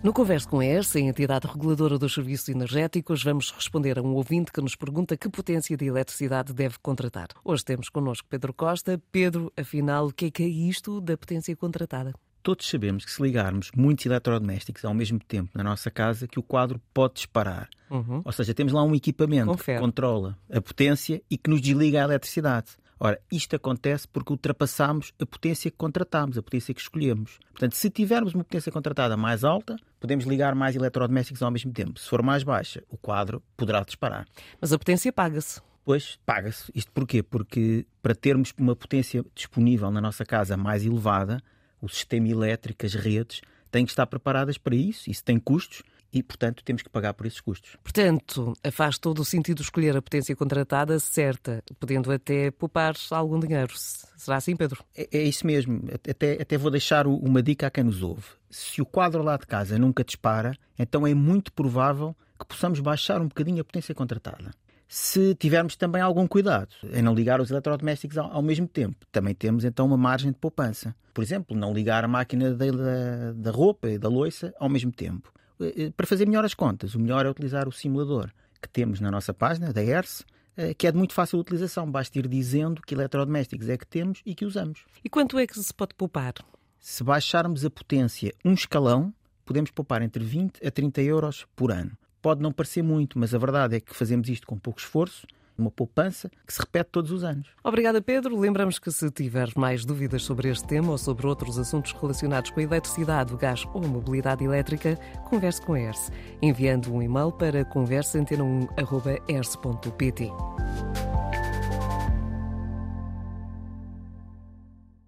No Converso com a ERSA, a entidade reguladora dos serviços energéticos, vamos responder a um ouvinte que nos pergunta que potência de eletricidade deve contratar. Hoje temos connosco Pedro Costa. Pedro, afinal, o que é que é isto da potência contratada? Todos sabemos que se ligarmos muitos eletrodomésticos ao mesmo tempo na nossa casa, que o quadro pode disparar. Uhum. Ou seja, temos lá um equipamento Confere. que controla a potência e que nos desliga a eletricidade. Ora, isto acontece porque ultrapassamos a potência que contratamos, a potência que escolhemos. Portanto, se tivermos uma potência contratada mais alta, podemos ligar mais eletrodomésticos ao mesmo tempo. Se for mais baixa, o quadro poderá disparar. Mas a potência paga-se. Pois, paga-se. Isto porquê? Porque para termos uma potência disponível na nossa casa mais elevada, o sistema elétrico, as redes, têm que estar preparadas para isso. Isso tem custos e, portanto, temos que pagar por esses custos. Portanto, faz todo o sentido escolher a potência contratada certa, podendo até poupar algum dinheiro. Será assim, Pedro? É, é isso mesmo. Até, até vou deixar uma dica a quem nos ouve. Se o quadro lá de casa nunca dispara, então é muito provável que possamos baixar um bocadinho a potência contratada se tivermos também algum cuidado em não ligar os eletrodomésticos ao, ao, mesmo tempo. Também temos então uma margem de poupança. Por exemplo, não ligar a máquina da, da, da roupa e da loiça ao mesmo tempo. Eh, para fazer melhor as contas, o melhor é utilizar o simulador que temos na nossa página, da ERS, eh, que é de muito fácil utilização. Basta ir dizendo que eletrodomésticos é que temos e que usamos. E quanto é que se pode poupar? Se baixarmos a potência um escalão, podemos poupar entre 20 a 30 euros por ano. Pode não parecer muito, mas a verdade é que fazemos isto com pouco esforço, uma poupança que se repete todos os anos. Obrigada, Pedro. Lembramos que se tiver mais dúvidas sobre este tema ou sobre outros assuntos relacionados com a eletricidade, o gás ou a mobilidade elétrica, converse com a ERSE, enviando um e-mail para conversaantena1.erse.pt.